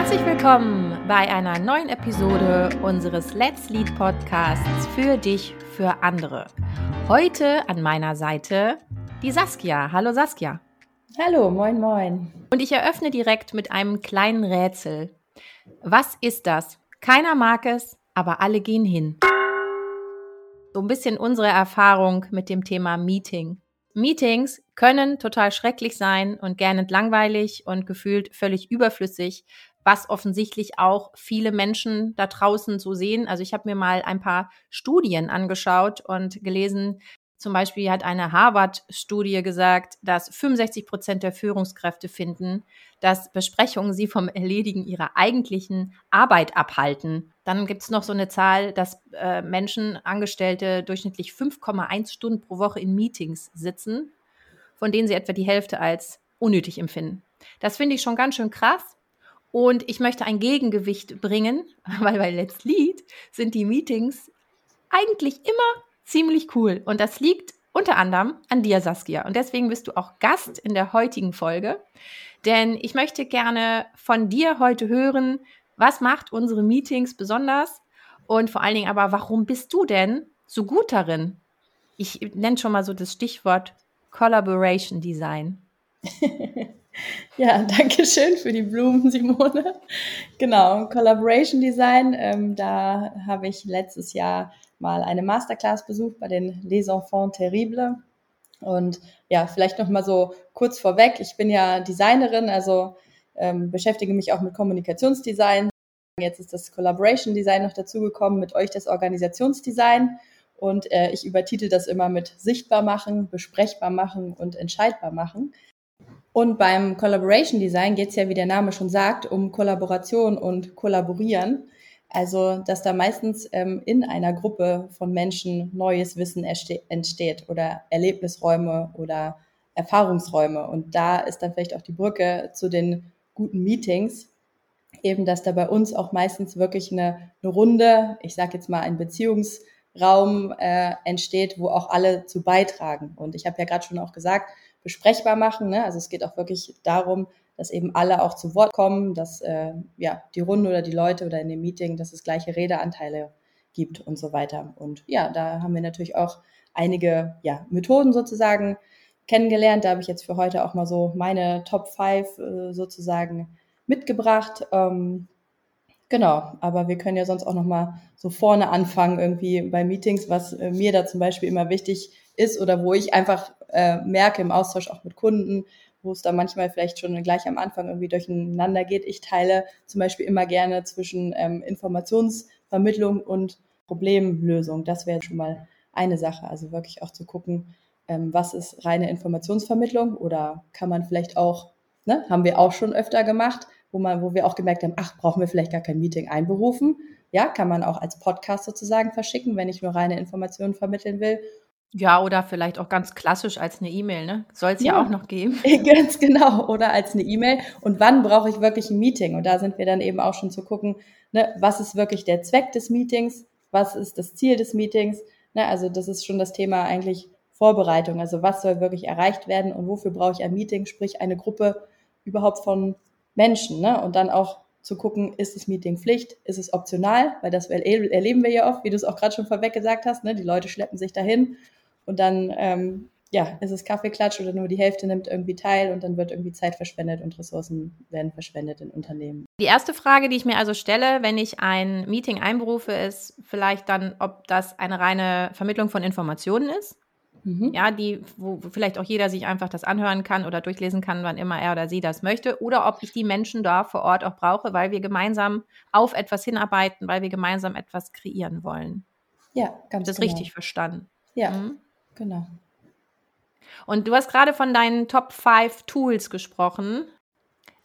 Herzlich willkommen bei einer neuen Episode unseres Let's Lead Podcasts für dich, für andere. Heute an meiner Seite die Saskia. Hallo Saskia. Hallo, moin, moin. Und ich eröffne direkt mit einem kleinen Rätsel. Was ist das? Keiner mag es, aber alle gehen hin. So ein bisschen unsere Erfahrung mit dem Thema Meeting. Meetings können total schrecklich sein und gernend langweilig und gefühlt völlig überflüssig, was offensichtlich auch viele Menschen da draußen so sehen. Also ich habe mir mal ein paar Studien angeschaut und gelesen, zum Beispiel hat eine Harvard-Studie gesagt, dass 65 Prozent der Führungskräfte finden, dass Besprechungen sie vom Erledigen ihrer eigentlichen Arbeit abhalten. Dann gibt es noch so eine Zahl, dass äh, Menschen, Angestellte durchschnittlich 5,1 Stunden pro Woche in Meetings sitzen, von denen sie etwa die Hälfte als unnötig empfinden. Das finde ich schon ganz schön krass. Und ich möchte ein Gegengewicht bringen, weil bei Let's Lead sind die Meetings eigentlich immer ziemlich cool. Und das liegt unter anderem an dir, Saskia. Und deswegen bist du auch Gast in der heutigen Folge. Denn ich möchte gerne von dir heute hören, was macht unsere Meetings besonders? Und vor allen Dingen aber, warum bist du denn so gut darin? Ich nenne schon mal so das Stichwort Collaboration Design. ja, danke schön für die Blumen, Simone. Genau, Collaboration Design, ähm, da habe ich letztes Jahr mal eine Masterclass besucht bei den Les Enfants Terribles. Und ja, vielleicht noch mal so kurz vorweg. Ich bin ja Designerin, also ähm, beschäftige mich auch mit Kommunikationsdesign. Jetzt ist das Collaboration Design noch dazugekommen, mit euch das Organisationsdesign. Und äh, ich übertitel das immer mit sichtbar machen, besprechbar machen und entscheidbar machen. Und beim Collaboration Design geht es ja, wie der Name schon sagt, um Kollaboration und Kollaborieren. Also, dass da meistens ähm, in einer Gruppe von Menschen neues Wissen entsteht oder Erlebnisräume oder Erfahrungsräume. Und da ist dann vielleicht auch die Brücke zu den guten Meetings, eben, dass da bei uns auch meistens wirklich eine, eine Runde, ich sage jetzt mal ein Beziehungsraum äh, entsteht, wo auch alle zu beitragen. Und ich habe ja gerade schon auch gesagt, besprechbar machen. Ne? Also es geht auch wirklich darum, dass eben alle auch zu Wort kommen, dass äh, ja die Runde oder die Leute oder in dem Meeting, dass es gleiche Redeanteile gibt und so weiter. Und ja, da haben wir natürlich auch einige ja, Methoden sozusagen kennengelernt. Da habe ich jetzt für heute auch mal so meine Top 5 äh, sozusagen mitgebracht. Ähm, genau, aber wir können ja sonst auch noch mal so vorne anfangen irgendwie bei Meetings, was äh, mir da zum Beispiel immer wichtig ist oder wo ich einfach äh, merke im Austausch auch mit Kunden, wo es da manchmal vielleicht schon gleich am Anfang irgendwie durcheinander geht. Ich teile zum Beispiel immer gerne zwischen ähm, Informationsvermittlung und Problemlösung. Das wäre schon mal eine Sache. Also wirklich auch zu gucken, ähm, was ist reine Informationsvermittlung oder kann man vielleicht auch, ne, haben wir auch schon öfter gemacht, wo man, wo wir auch gemerkt haben, ach, brauchen wir vielleicht gar kein Meeting einberufen. Ja, kann man auch als Podcast sozusagen verschicken, wenn ich nur reine Informationen vermitteln will. Ja, oder vielleicht auch ganz klassisch als eine E-Mail, ne? Soll es ja. ja. auch noch geben. Ganz genau, oder als eine E-Mail. Und wann brauche ich wirklich ein Meeting? Und da sind wir dann eben auch schon zu gucken, ne, was ist wirklich der Zweck des Meetings? Was ist das Ziel des Meetings? Ne, also das ist schon das Thema eigentlich Vorbereitung. Also was soll wirklich erreicht werden und wofür brauche ich ein Meeting, sprich eine Gruppe überhaupt von Menschen. Ne? Und dann auch zu gucken, ist das Meeting Pflicht, ist es optional, weil das erleben wir ja oft, wie du es auch gerade schon vorweg gesagt hast, ne? die Leute schleppen sich dahin und dann ähm, ja, ist es Kaffeeklatsch oder nur die Hälfte nimmt irgendwie teil und dann wird irgendwie Zeit verschwendet und Ressourcen werden verschwendet in Unternehmen. Die erste Frage, die ich mir also stelle, wenn ich ein Meeting einberufe, ist vielleicht dann, ob das eine reine Vermittlung von Informationen ist. Mhm. Ja, die, wo vielleicht auch jeder sich einfach das anhören kann oder durchlesen kann, wann immer er oder sie das möchte, oder ob ich die Menschen da vor Ort auch brauche, weil wir gemeinsam auf etwas hinarbeiten, weil wir gemeinsam etwas kreieren wollen. Ja, ganz Das ist genau. richtig verstanden. Ja. Mhm. Genau. Und du hast gerade von deinen Top 5 Tools gesprochen.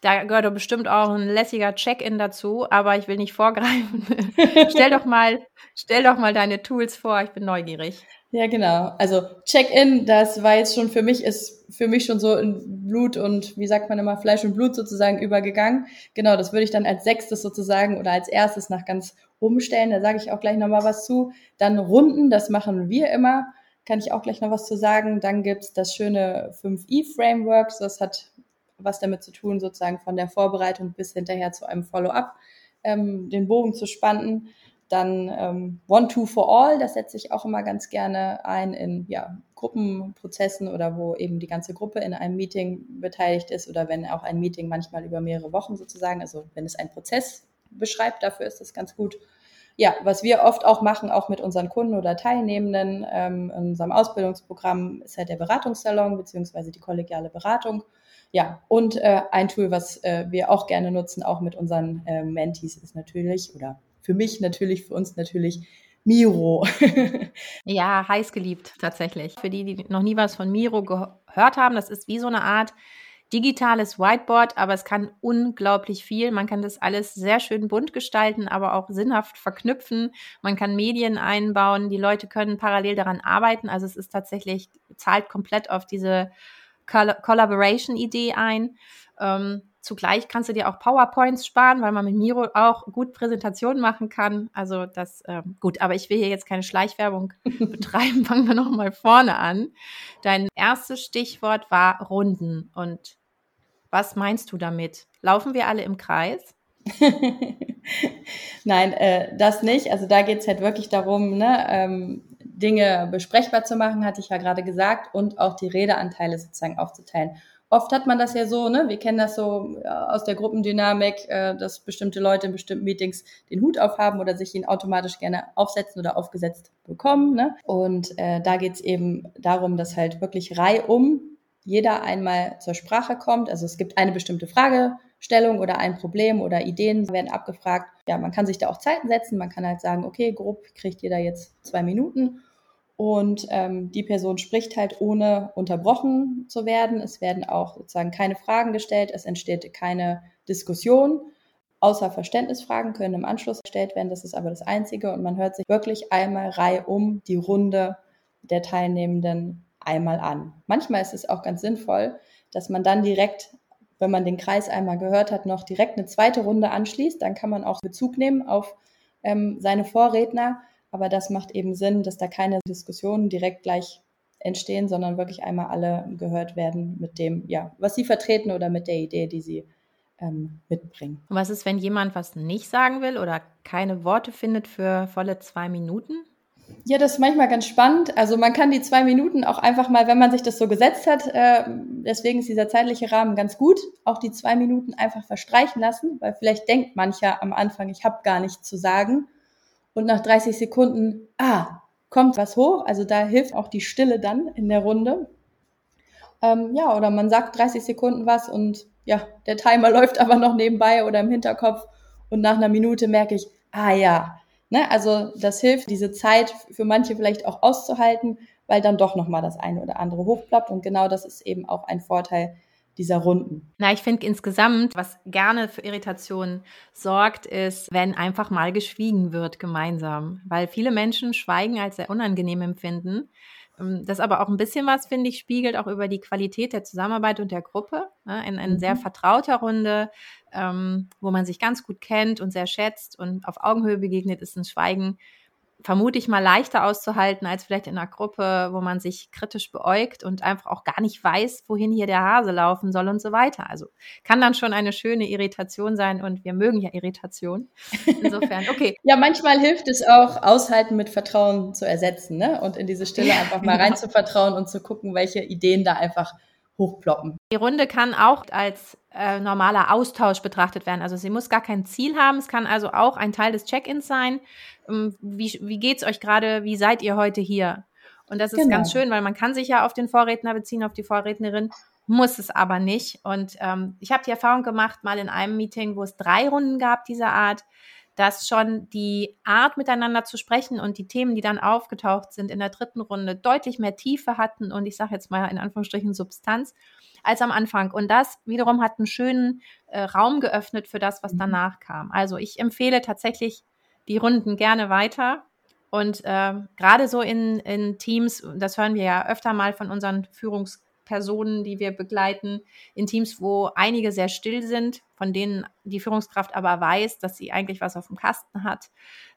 Da gehört doch bestimmt auch ein lässiger Check-in dazu, aber ich will nicht vorgreifen. stell doch mal, stell doch mal deine Tools vor, ich bin neugierig. Ja, genau. Also Check-in, das war jetzt schon für mich, ist für mich schon so in Blut und wie sagt man immer, Fleisch und Blut sozusagen übergegangen. Genau, das würde ich dann als sechstes sozusagen oder als erstes nach ganz oben stellen. Da sage ich auch gleich nochmal was zu. Dann Runden, das machen wir immer kann ich auch gleich noch was zu sagen. Dann gibt's das schöne 5i-Framework. Das hat was damit zu tun, sozusagen von der Vorbereitung bis hinterher zu einem Follow-up ähm, den Bogen zu spannen. Dann ähm, One Two for All, das setze ich auch immer ganz gerne ein in ja, Gruppenprozessen oder wo eben die ganze Gruppe in einem Meeting beteiligt ist oder wenn auch ein Meeting manchmal über mehrere Wochen sozusagen, also wenn es einen Prozess beschreibt, dafür ist das ganz gut. Ja, was wir oft auch machen, auch mit unseren Kunden oder Teilnehmenden ähm, in unserem Ausbildungsprogramm, ist halt der Beratungssalon beziehungsweise die kollegiale Beratung. Ja, und äh, ein Tool, was äh, wir auch gerne nutzen, auch mit unseren äh, Mentees, ist natürlich oder für mich natürlich, für uns natürlich Miro. ja, heiß geliebt tatsächlich. Für die, die noch nie was von Miro gehört haben, das ist wie so eine Art digitales Whiteboard, aber es kann unglaublich viel. Man kann das alles sehr schön bunt gestalten, aber auch sinnhaft verknüpfen. Man kann Medien einbauen. Die Leute können parallel daran arbeiten. Also es ist tatsächlich, zahlt komplett auf diese Collaboration-Idee ein. Ähm, Zugleich kannst du dir auch PowerPoints sparen, weil man mit Miro auch gut Präsentationen machen kann. Also das, ähm, gut, aber ich will hier jetzt keine Schleichwerbung betreiben. Fangen wir nochmal vorne an. Dein erstes Stichwort war Runden. Und was meinst du damit? Laufen wir alle im Kreis? Nein, äh, das nicht. Also da geht es halt wirklich darum, ne, ähm, Dinge besprechbar zu machen, hatte ich ja gerade gesagt, und auch die Redeanteile sozusagen aufzuteilen oft hat man das ja so, ne? Wir kennen das so aus der Gruppendynamik, äh, dass bestimmte Leute in bestimmten Meetings den Hut aufhaben oder sich ihn automatisch gerne aufsetzen oder aufgesetzt bekommen. Ne? Und äh, da geht es eben darum, dass halt wirklich reihum jeder einmal zur Sprache kommt. Also es gibt eine bestimmte Fragestellung oder ein Problem oder Ideen werden abgefragt. Ja, man kann sich da auch Zeiten setzen. Man kann halt sagen, okay, grob kriegt jeder jetzt zwei Minuten und ähm, die Person spricht halt ohne unterbrochen zu werden. Es werden auch sozusagen keine Fragen gestellt, es entsteht keine Diskussion. Außer Verständnisfragen können im Anschluss gestellt werden. Das ist aber das Einzige. Und man hört sich wirklich einmal reihum die Runde der Teilnehmenden einmal an. Manchmal ist es auch ganz sinnvoll, dass man dann direkt, wenn man den Kreis einmal gehört hat, noch direkt eine zweite Runde anschließt. Dann kann man auch Bezug nehmen auf ähm, seine Vorredner aber das macht eben Sinn, dass da keine Diskussionen direkt gleich entstehen, sondern wirklich einmal alle gehört werden mit dem, ja, was sie vertreten oder mit der Idee, die sie ähm, mitbringen. Und was ist, wenn jemand was nicht sagen will oder keine Worte findet für volle zwei Minuten? Ja, das ist manchmal ganz spannend. Also man kann die zwei Minuten auch einfach mal, wenn man sich das so gesetzt hat, äh, deswegen ist dieser zeitliche Rahmen ganz gut, auch die zwei Minuten einfach verstreichen lassen, weil vielleicht denkt mancher am Anfang, ich habe gar nichts zu sagen und nach 30 Sekunden, ah, kommt was hoch. Also da hilft auch die Stille dann in der Runde. Ähm, ja, oder man sagt 30 Sekunden was und ja, der Timer läuft aber noch nebenbei oder im Hinterkopf und nach einer Minute merke ich, ah ja, ne, also das hilft, diese Zeit für manche vielleicht auch auszuhalten, weil dann doch nochmal das eine oder andere hochploppt und genau das ist eben auch ein Vorteil dieser Runden. Na, ich finde insgesamt, was gerne für Irritationen sorgt, ist, wenn einfach mal geschwiegen wird gemeinsam. Weil viele Menschen Schweigen als sehr unangenehm empfinden. Ähm, das aber auch ein bisschen was, finde ich, spiegelt auch über die Qualität der Zusammenarbeit und der Gruppe. Ne? In, in mhm. sehr vertrauter Runde, ähm, wo man sich ganz gut kennt und sehr schätzt und auf Augenhöhe begegnet, ist ein Schweigen vermute ich mal leichter auszuhalten als vielleicht in einer Gruppe, wo man sich kritisch beäugt und einfach auch gar nicht weiß, wohin hier der Hase laufen soll und so weiter. Also kann dann schon eine schöne Irritation sein und wir mögen ja Irritation. Insofern, okay. ja, manchmal hilft es auch, Aushalten mit Vertrauen zu ersetzen ne? und in diese Stille einfach mal rein zu vertrauen und zu gucken, welche Ideen da einfach hochploppen. Die Runde kann auch als äh, normaler Austausch betrachtet werden. Also sie muss gar kein Ziel haben. Es kann also auch ein Teil des Check-ins sein. Ähm, wie, wie geht es euch gerade? Wie seid ihr heute hier? Und das ist genau. ganz schön, weil man kann sich ja auf den Vorredner beziehen, auf die Vorrednerin, muss es aber nicht. Und ähm, ich habe die Erfahrung gemacht, mal in einem Meeting, wo es drei Runden gab dieser Art, dass schon die Art miteinander zu sprechen und die Themen, die dann aufgetaucht sind in der dritten Runde, deutlich mehr Tiefe hatten und ich sage jetzt mal in Anführungsstrichen Substanz als am Anfang. Und das wiederum hat einen schönen äh, Raum geöffnet für das, was mhm. danach kam. Also ich empfehle tatsächlich die Runden gerne weiter. Und äh, gerade so in, in Teams, das hören wir ja öfter mal von unseren Führungs- Personen, die wir begleiten, in Teams, wo einige sehr still sind, von denen die Führungskraft aber weiß, dass sie eigentlich was auf dem Kasten hat,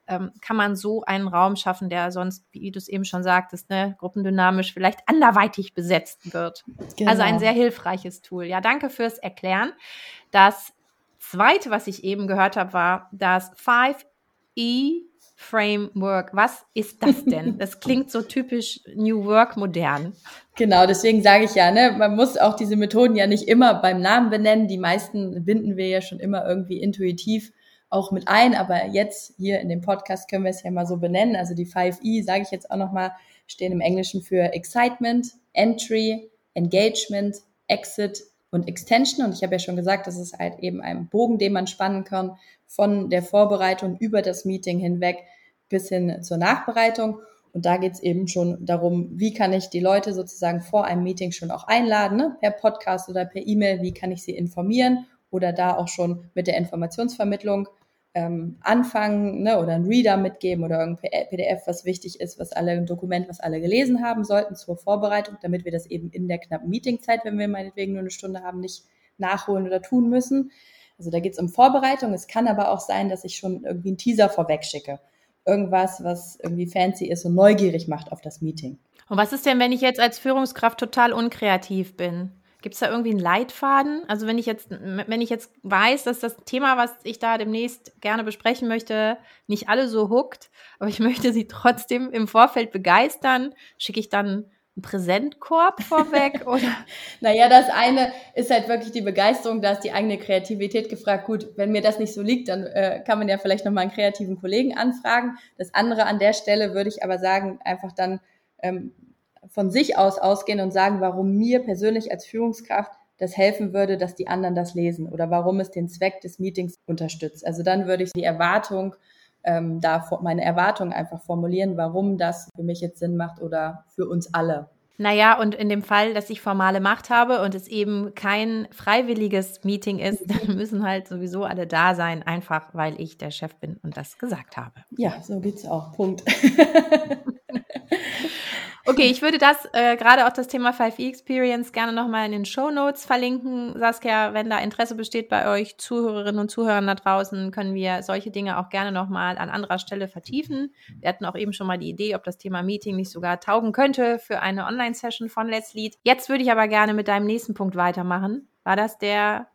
ähm, kann man so einen Raum schaffen, der sonst, wie du es eben schon sagtest, ne, gruppendynamisch vielleicht anderweitig besetzt wird. Genau. Also ein sehr hilfreiches Tool. Ja, danke fürs Erklären. Das zweite, was ich eben gehört habe, war das 5E Framework. Was ist das denn? Das klingt so typisch New Work modern. Genau, deswegen sage ich ja, ne, man muss auch diese Methoden ja nicht immer beim Namen benennen. Die meisten binden wir ja schon immer irgendwie intuitiv auch mit ein, aber jetzt hier in dem Podcast können wir es ja mal so benennen. Also die 5E, sage ich jetzt auch nochmal, stehen im Englischen für Excitement, Entry, Engagement, Exit und Extension. Und ich habe ja schon gesagt, das ist halt eben ein Bogen, den man spannen kann von der Vorbereitung über das Meeting hinweg bis hin zur Nachbereitung. Und da geht es eben schon darum, wie kann ich die Leute sozusagen vor einem Meeting schon auch einladen, ne? per Podcast oder per E-Mail, wie kann ich sie informieren oder da auch schon mit der Informationsvermittlung ähm, anfangen ne? oder einen Reader mitgeben oder irgendein PDF, was wichtig ist, was alle, ein Dokument, was alle gelesen haben sollten zur Vorbereitung, damit wir das eben in der knappen Meetingzeit, wenn wir meinetwegen nur eine Stunde haben, nicht nachholen oder tun müssen. Also da geht es um Vorbereitung. Es kann aber auch sein, dass ich schon irgendwie einen Teaser vorweg schicke. Irgendwas, was irgendwie fancy ist und neugierig macht auf das Meeting. Und was ist denn, wenn ich jetzt als Führungskraft total unkreativ bin? Gibt es da irgendwie einen Leitfaden? Also wenn ich jetzt, wenn ich jetzt weiß, dass das Thema, was ich da demnächst gerne besprechen möchte, nicht alle so huckt, aber ich möchte sie trotzdem im Vorfeld begeistern, schicke ich dann einen Präsentkorb vorweg? Oder? naja, das eine ist halt wirklich die Begeisterung, da ist die eigene Kreativität gefragt. Gut, wenn mir das nicht so liegt, dann äh, kann man ja vielleicht nochmal einen kreativen Kollegen anfragen. Das andere an der Stelle würde ich aber sagen, einfach dann ähm, von sich aus ausgehen und sagen, warum mir persönlich als Führungskraft das helfen würde, dass die anderen das lesen oder warum es den Zweck des Meetings unterstützt. Also dann würde ich die Erwartung ähm, da meine Erwartungen einfach formulieren, warum das für mich jetzt Sinn macht oder für uns alle. Naja, und in dem Fall, dass ich formale Macht habe und es eben kein freiwilliges Meeting ist, dann müssen halt sowieso alle da sein, einfach weil ich der Chef bin und das gesagt habe. Ja, so geht's auch. Punkt. Okay, ich würde das, äh, gerade auch das Thema 5E Experience, gerne nochmal in den Show Notes verlinken. Saskia, wenn da Interesse besteht bei euch Zuhörerinnen und Zuhörern da draußen, können wir solche Dinge auch gerne nochmal an anderer Stelle vertiefen. Wir hatten auch eben schon mal die Idee, ob das Thema Meeting nicht sogar taugen könnte für eine Online-Session von Let's Lead. Jetzt würde ich aber gerne mit deinem nächsten Punkt weitermachen. War das der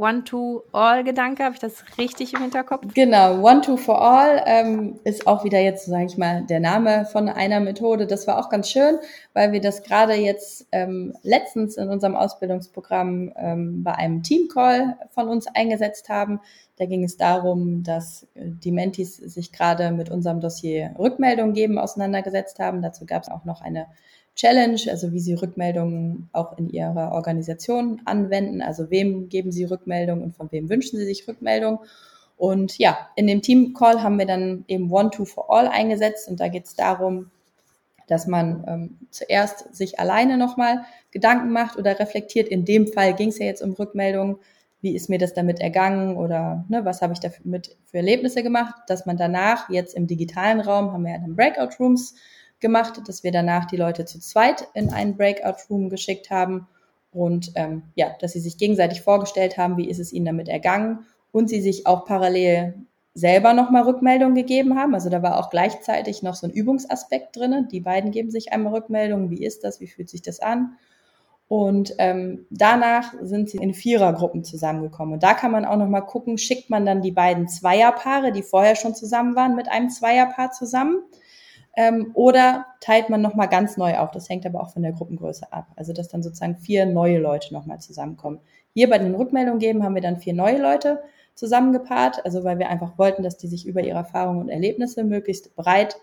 One-to-All-Gedanke, habe ich das richtig im Hinterkopf? Genau, One-to-for-All ähm, ist auch wieder jetzt, sage ich mal, der Name von einer Methode. Das war auch ganz schön, weil wir das gerade jetzt ähm, letztens in unserem Ausbildungsprogramm ähm, bei einem Team-Call von uns eingesetzt haben. Da ging es darum, dass die Mentis sich gerade mit unserem Dossier Rückmeldung geben auseinandergesetzt haben. Dazu gab es auch noch eine Challenge, also wie Sie Rückmeldungen auch in Ihrer Organisation anwenden. Also wem geben Sie Rückmeldung und von wem wünschen Sie sich Rückmeldung. Und ja, in dem Team-Call haben wir dann eben One-Two-for-All eingesetzt und da geht es darum, dass man ähm, zuerst sich alleine nochmal Gedanken macht oder reflektiert. In dem Fall ging es ja jetzt um Rückmeldungen. Wie ist mir das damit ergangen oder ne, was habe ich damit für Erlebnisse gemacht? Dass man danach jetzt im digitalen Raum haben wir ja dann Breakout Rooms gemacht, dass wir danach die Leute zu zweit in einen Breakout-Room geschickt haben und ähm, ja, dass sie sich gegenseitig vorgestellt haben, wie ist es ihnen damit ergangen und sie sich auch parallel selber nochmal Rückmeldungen gegeben haben. Also da war auch gleichzeitig noch so ein Übungsaspekt drin. Die beiden geben sich einmal Rückmeldungen, wie ist das, wie fühlt sich das an. Und ähm, danach sind sie in Vierergruppen zusammengekommen. Und da kann man auch nochmal gucken, schickt man dann die beiden Zweierpaare, die vorher schon zusammen waren, mit einem Zweierpaar zusammen ähm, oder teilt man nochmal ganz neu auf. Das hängt aber auch von der Gruppengröße ab. Also dass dann sozusagen vier neue Leute nochmal zusammenkommen. Hier bei den Rückmeldungen geben haben wir dann vier neue Leute zusammengepaart, also weil wir einfach wollten, dass die sich über ihre Erfahrungen und Erlebnisse möglichst breit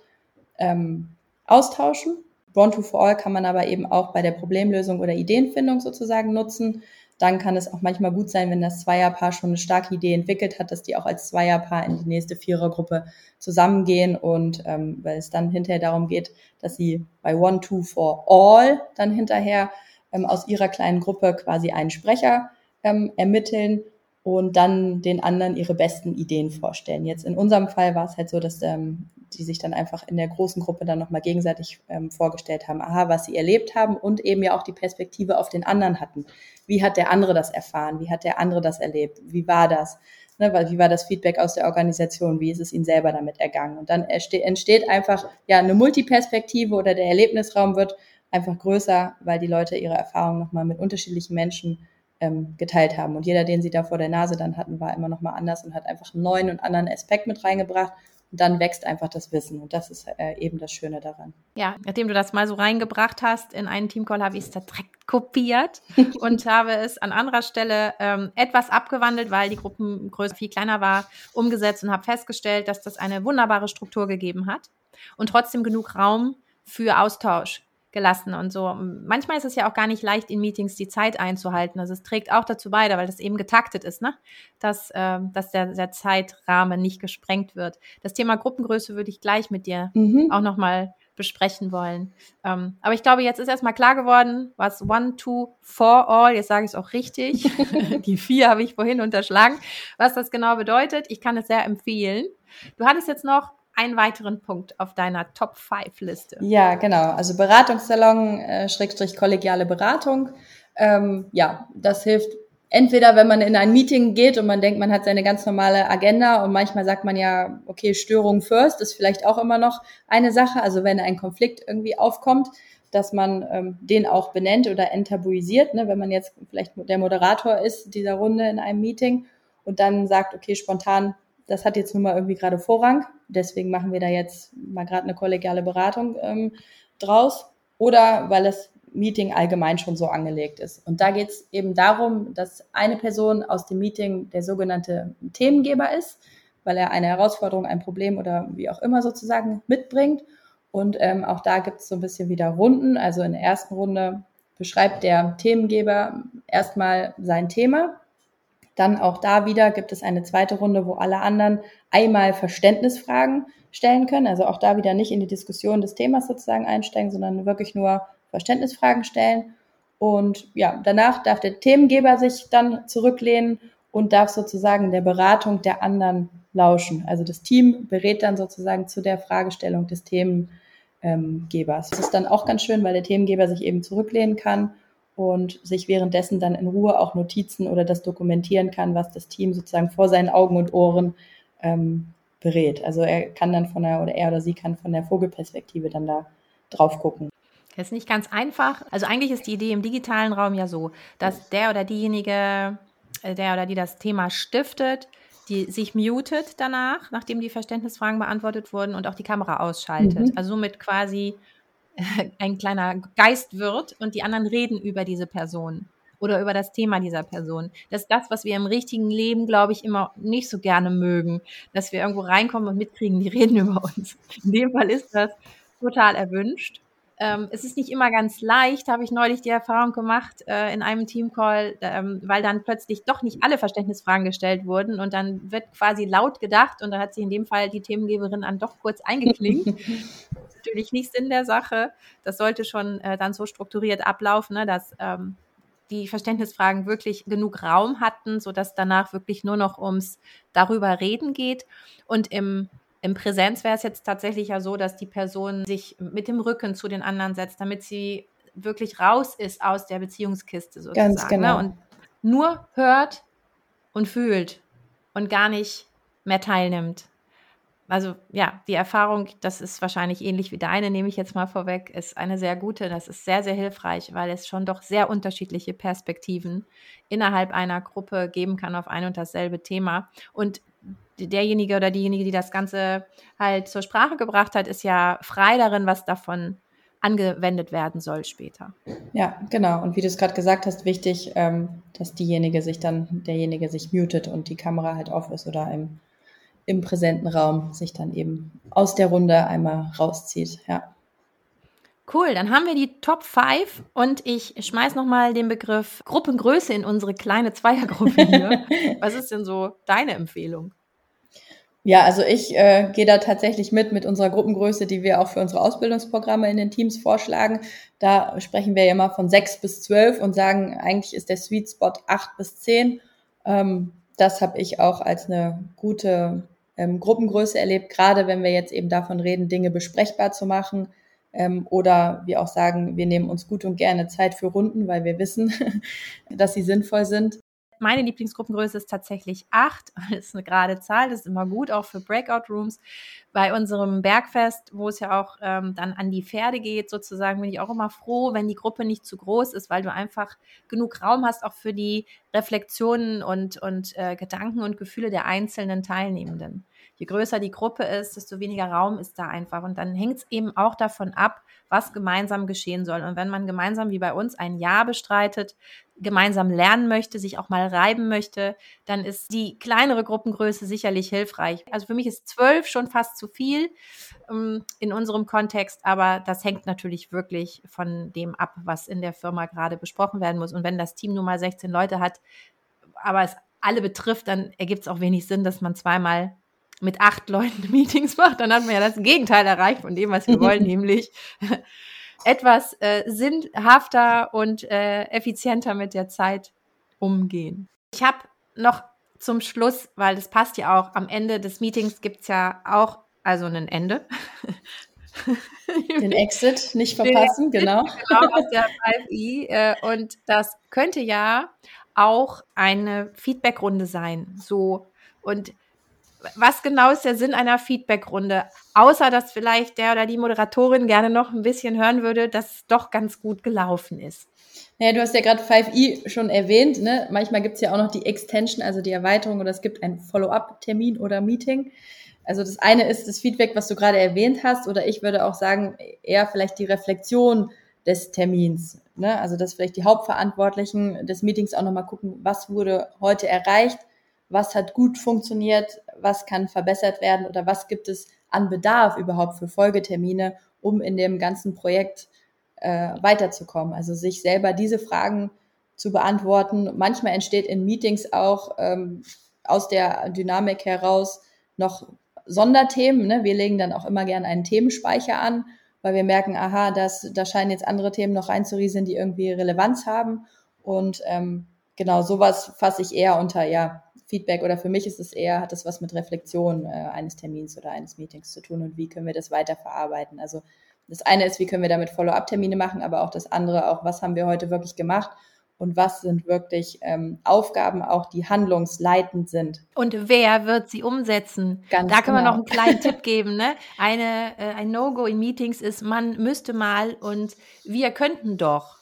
ähm, austauschen. Born to for All kann man aber eben auch bei der Problemlösung oder Ideenfindung sozusagen nutzen dann kann es auch manchmal gut sein, wenn das Zweierpaar schon eine starke Idee entwickelt hat, dass die auch als Zweierpaar in die nächste Vierergruppe zusammengehen und ähm, weil es dann hinterher darum geht, dass sie bei One, Two, For All dann hinterher ähm, aus ihrer kleinen Gruppe quasi einen Sprecher ähm, ermitteln und dann den anderen ihre besten Ideen vorstellen. Jetzt in unserem Fall war es halt so, dass ähm, die sich dann einfach in der großen Gruppe dann nochmal gegenseitig ähm, vorgestellt haben, aha, was sie erlebt haben und eben ja auch die Perspektive auf den anderen hatten. Wie hat der andere das erfahren? Wie hat der andere das erlebt? Wie war das? Ne, wie war das Feedback aus der Organisation? Wie ist es ihnen selber damit ergangen? Und dann entsteht einfach ja eine Multiperspektive oder der Erlebnisraum wird einfach größer, weil die Leute ihre Erfahrungen nochmal mit unterschiedlichen Menschen ähm, geteilt haben. Und jeder, den sie da vor der Nase dann hatten, war immer noch mal anders und hat einfach einen neuen und anderen Aspekt mit reingebracht. Und dann wächst einfach das Wissen. Und das ist äh, eben das Schöne daran. Ja, nachdem du das mal so reingebracht hast in einen Teamcall, habe ich es direkt kopiert und habe es an anderer Stelle ähm, etwas abgewandelt, weil die Gruppengröße viel kleiner war, umgesetzt und habe festgestellt, dass das eine wunderbare Struktur gegeben hat und trotzdem genug Raum für Austausch gelassen und so. Manchmal ist es ja auch gar nicht leicht, in Meetings die Zeit einzuhalten. Also es trägt auch dazu bei, weil das eben getaktet ist, ne? dass, äh, dass der, der Zeitrahmen nicht gesprengt wird. Das Thema Gruppengröße würde ich gleich mit dir mhm. auch nochmal besprechen wollen. Ähm, aber ich glaube, jetzt ist erstmal klar geworden, was One, Two, Four All, jetzt sage ich es auch richtig, die vier habe ich vorhin unterschlagen, was das genau bedeutet. Ich kann es sehr empfehlen. Du hattest jetzt noch einen weiteren Punkt auf deiner Top 5 Liste. Ja, genau. Also Beratungssalon, äh, Schrägstrich kollegiale Beratung. Ähm, ja, das hilft entweder, wenn man in ein Meeting geht und man denkt, man hat seine ganz normale Agenda und manchmal sagt man ja, okay, Störung first ist vielleicht auch immer noch eine Sache. Also wenn ein Konflikt irgendwie aufkommt, dass man ähm, den auch benennt oder enttabuisiert, ne? wenn man jetzt vielleicht der Moderator ist dieser Runde in einem Meeting und dann sagt, okay, spontan das hat jetzt nun mal irgendwie gerade Vorrang. Deswegen machen wir da jetzt mal gerade eine kollegiale Beratung ähm, draus. Oder weil das Meeting allgemein schon so angelegt ist. Und da geht es eben darum, dass eine Person aus dem Meeting der sogenannte Themengeber ist, weil er eine Herausforderung, ein Problem oder wie auch immer sozusagen mitbringt. Und ähm, auch da gibt es so ein bisschen wieder Runden. Also in der ersten Runde beschreibt der Themengeber erstmal sein Thema dann auch da wieder gibt es eine zweite Runde, wo alle anderen einmal Verständnisfragen stellen können. Also auch da wieder nicht in die Diskussion des Themas sozusagen einsteigen, sondern wirklich nur Verständnisfragen stellen. Und ja, danach darf der Themengeber sich dann zurücklehnen und darf sozusagen der Beratung der anderen lauschen. Also das Team berät dann sozusagen zu der Fragestellung des Themengebers. Das ist dann auch ganz schön, weil der Themengeber sich eben zurücklehnen kann und sich währenddessen dann in Ruhe auch Notizen oder das dokumentieren kann, was das Team sozusagen vor seinen Augen und Ohren ähm, berät. Also er kann dann von der, oder er oder sie kann von der Vogelperspektive dann da drauf gucken. Das ist nicht ganz einfach. Also eigentlich ist die Idee im digitalen Raum ja so, dass der oder diejenige, äh, der oder die das Thema stiftet, die sich mutet danach, nachdem die Verständnisfragen beantwortet wurden und auch die Kamera ausschaltet. Mhm. Also somit quasi ein kleiner Geist wird und die anderen reden über diese Person oder über das Thema dieser Person. Das ist das, was wir im richtigen Leben, glaube ich, immer nicht so gerne mögen, dass wir irgendwo reinkommen und mitkriegen, die reden über uns. In dem Fall ist das total erwünscht. Ähm, es ist nicht immer ganz leicht, habe ich neulich die Erfahrung gemacht äh, in einem Teamcall, ähm, weil dann plötzlich doch nicht alle Verständnisfragen gestellt wurden und dann wird quasi laut gedacht und da hat sich in dem Fall die Themengeberin dann doch kurz eingeklinkt. natürlich nicht Sinn der Sache. Das sollte schon äh, dann so strukturiert ablaufen, ne, dass ähm, die Verständnisfragen wirklich genug Raum hatten, sodass danach wirklich nur noch ums darüber reden geht. Und im, im Präsenz wäre es jetzt tatsächlich ja so, dass die Person sich mit dem Rücken zu den anderen setzt, damit sie wirklich raus ist aus der Beziehungskiste sozusagen. Ganz ne, genau. Ne? Und nur hört und fühlt und gar nicht mehr teilnimmt also ja, die Erfahrung, das ist wahrscheinlich ähnlich wie deine, nehme ich jetzt mal vorweg, ist eine sehr gute. Das ist sehr, sehr hilfreich, weil es schon doch sehr unterschiedliche Perspektiven innerhalb einer Gruppe geben kann auf ein und dasselbe Thema. Und derjenige oder diejenige, die das Ganze halt zur Sprache gebracht hat, ist ja frei darin, was davon angewendet werden soll später. Ja, genau. Und wie du es gerade gesagt hast, wichtig, ähm, dass diejenige sich dann, derjenige sich mutet und die Kamera halt auf ist oder im im präsenten Raum sich dann eben aus der Runde einmal rauszieht. Ja. Cool, dann haben wir die Top 5 und ich schmeiß nochmal den Begriff Gruppengröße in unsere kleine Zweiergruppe hier. Was ist denn so deine Empfehlung? Ja, also ich äh, gehe da tatsächlich mit mit unserer Gruppengröße, die wir auch für unsere Ausbildungsprogramme in den Teams vorschlagen. Da sprechen wir ja immer von sechs bis zwölf und sagen, eigentlich ist der Sweet Spot acht bis zehn. Ähm, das habe ich auch als eine gute ähm, Gruppengröße erlebt, gerade wenn wir jetzt eben davon reden, Dinge besprechbar zu machen. Ähm, oder wir auch sagen, wir nehmen uns gut und gerne Zeit für Runden, weil wir wissen, dass sie sinnvoll sind. Meine Lieblingsgruppengröße ist tatsächlich acht. Das ist eine gerade Zahl, das ist immer gut, auch für Breakout Rooms. Bei unserem Bergfest, wo es ja auch ähm, dann an die Pferde geht, sozusagen, bin ich auch immer froh, wenn die Gruppe nicht zu groß ist, weil du einfach genug Raum hast, auch für die Reflexionen und, und äh, Gedanken und Gefühle der einzelnen Teilnehmenden je größer die Gruppe ist, desto weniger Raum ist da einfach. Und dann hängt es eben auch davon ab, was gemeinsam geschehen soll. Und wenn man gemeinsam wie bei uns ein Jahr bestreitet, gemeinsam lernen möchte, sich auch mal reiben möchte, dann ist die kleinere Gruppengröße sicherlich hilfreich. Also für mich ist zwölf schon fast zu viel ähm, in unserem Kontext, aber das hängt natürlich wirklich von dem ab, was in der Firma gerade besprochen werden muss. Und wenn das Team nur mal 16 Leute hat, aber es alle betrifft, dann ergibt es auch wenig Sinn, dass man zweimal mit acht Leuten Meetings macht, dann hat man ja das Gegenteil erreicht von dem, was wir wollen, nämlich etwas äh, sinnhafter und äh, effizienter mit der Zeit umgehen. Ich habe noch zum Schluss, weil das passt ja auch, am Ende des Meetings gibt es ja auch also ein Ende. Den Exit nicht verpassen, Exit, genau. Genau, aus der 5i. Äh, und das könnte ja auch eine Feedbackrunde sein. So. Und was genau ist der Sinn einer Feedbackrunde? Außer, dass vielleicht der oder die Moderatorin gerne noch ein bisschen hören würde, dass es doch ganz gut gelaufen ist. Naja, du hast ja gerade 5i schon erwähnt. Ne? Manchmal gibt es ja auch noch die Extension, also die Erweiterung, oder es gibt einen Follow-up-Termin oder Meeting. Also das eine ist das Feedback, was du gerade erwähnt hast, oder ich würde auch sagen, eher vielleicht die Reflexion des Termins. Ne? Also dass vielleicht die Hauptverantwortlichen des Meetings auch nochmal gucken, was wurde heute erreicht, was hat gut funktioniert, was kann verbessert werden oder was gibt es an Bedarf überhaupt für Folgetermine, um in dem ganzen Projekt äh, weiterzukommen. Also sich selber diese Fragen zu beantworten. Manchmal entsteht in Meetings auch ähm, aus der Dynamik heraus noch Sonderthemen. Ne? Wir legen dann auch immer gerne einen Themenspeicher an, weil wir merken, aha, das, da scheinen jetzt andere Themen noch reinzurieseln, die irgendwie Relevanz haben. Und ähm, genau, sowas fasse ich eher unter, ja, Feedback oder für mich ist es eher, hat es was mit Reflexion äh, eines Termins oder eines Meetings zu tun und wie können wir das weiterverarbeiten. Also das eine ist, wie können wir damit Follow-up-Termine machen, aber auch das andere, auch was haben wir heute wirklich gemacht und was sind wirklich ähm, Aufgaben auch, die handlungsleitend sind. Und wer wird sie umsetzen? Ganz da können genau. wir noch einen kleinen Tipp geben. Ne? Eine, äh, ein No-Go in Meetings ist, man müsste mal und wir könnten doch.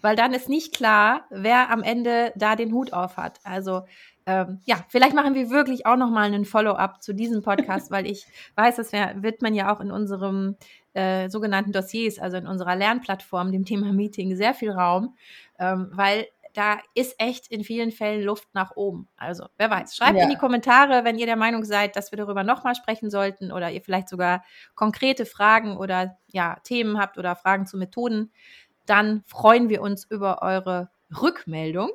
Weil dann ist nicht klar, wer am Ende da den Hut auf hat. Also ähm, ja, vielleicht machen wir wirklich auch nochmal einen Follow-up zu diesem Podcast, weil ich weiß, das wär, wird man ja auch in unserem äh, sogenannten Dossiers, also in unserer Lernplattform, dem Thema Meeting, sehr viel Raum, ähm, weil da ist echt in vielen Fällen Luft nach oben. Also, wer weiß. Schreibt ja. in die Kommentare, wenn ihr der Meinung seid, dass wir darüber nochmal sprechen sollten oder ihr vielleicht sogar konkrete Fragen oder ja, Themen habt oder Fragen zu Methoden. Dann freuen wir uns über eure Rückmeldung.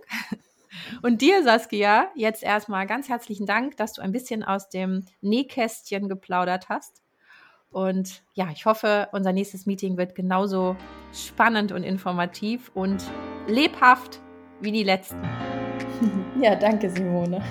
Und dir, Saskia, jetzt erstmal ganz herzlichen Dank, dass du ein bisschen aus dem Nähkästchen geplaudert hast. Und ja, ich hoffe, unser nächstes Meeting wird genauso spannend und informativ und lebhaft wie die letzten. Ja, danke, Simone.